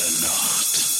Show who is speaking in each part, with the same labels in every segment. Speaker 1: der Nacht.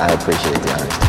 Speaker 2: I appreciate the honesty.